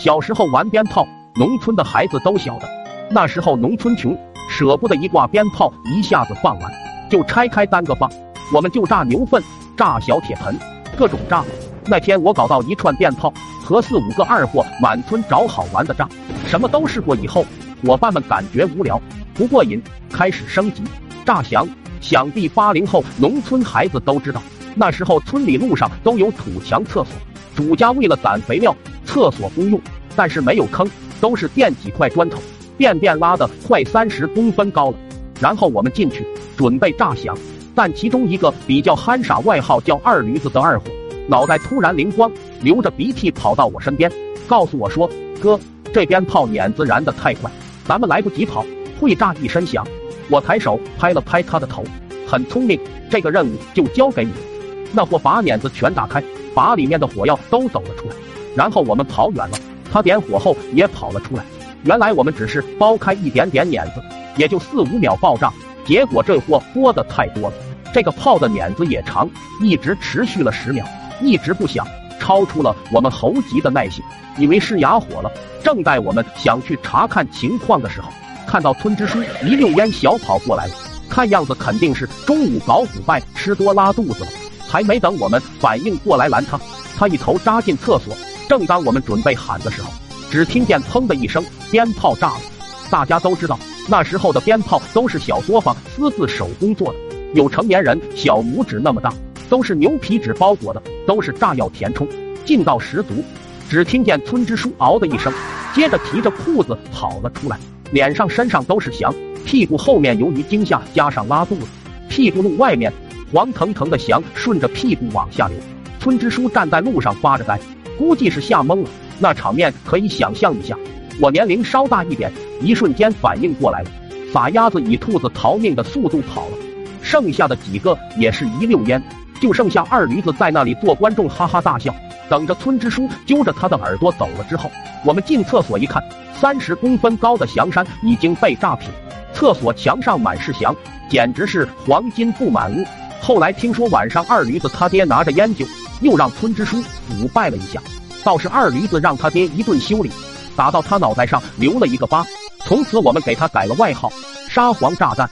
小时候玩鞭炮，农村的孩子都晓得。那时候农村穷，舍不得一挂鞭炮一下子放完，就拆开单个放。我们就炸牛粪，炸小铁盆，各种炸。那天我搞到一串鞭炮，和四五个二货满村找好玩的炸，什么都试过以后，伙伴们感觉无聊不过瘾，开始升级炸响。想必八零后农村孩子都知道，那时候村里路上都有土墙厕所，主家为了攒肥料，厕所公用，但是没有坑，都是垫几块砖头，便便拉的快三十公分高了。然后我们进去准备炸响，但其中一个比较憨傻，外号叫二驴子的二货，脑袋突然灵光，流着鼻涕跑到我身边，告诉我说：“哥，这鞭炮碾子燃的太快，咱们来不及跑，会炸一身响。”我抬手拍了拍他的头，很聪明，这个任务就交给你。那货把碾子全打开，把里面的火药都抖了出来，然后我们跑远了，他点火后也跑了出来。原来我们只是剥开一点点碾子，也就四五秒爆炸。结果这货拨的太多了，这个炮的碾子也长，一直持续了十秒，一直不响，超出了我们猴急的耐心，以为是哑火了。正待我们想去查看情况的时候。看到村支书一溜烟小跑过来了，看样子肯定是中午搞腐败吃多拉肚子了。还没等我们反应过来拦他，他一头扎进厕所。正当我们准备喊的时候，只听见砰的一声，鞭炮炸了。大家都知道，那时候的鞭炮都是小作坊私自手工做的，有成年人小拇指那么大，都是牛皮纸包裹的，都是炸药填充，劲道十足。只听见村支书嗷的一声，接着提着裤子跑了出来。脸上、身上都是翔，屁股后面由于惊吓加上拉肚子，屁股路外面黄腾腾的翔顺着屁股往下流。村支书站在路上发着呆，估计是吓懵了。那场面可以想象一下。我年龄稍大一点，一瞬间反应过来了，撒丫子以兔子逃命的速度跑了。剩下的几个也是一溜烟，就剩下二驴子在那里做观众，哈哈大笑。等着村支书揪着他的耳朵走了之后，我们进厕所一看。三十公分高的翔山已经被炸平，厕所墙上满是翔，简直是黄金布满屋。后来听说晚上二驴子他爹拿着烟酒，又让村支书腐败了一下，倒是二驴子让他爹一顿修理，打到他脑袋上留了一个疤。从此我们给他改了外号“沙皇炸弹”。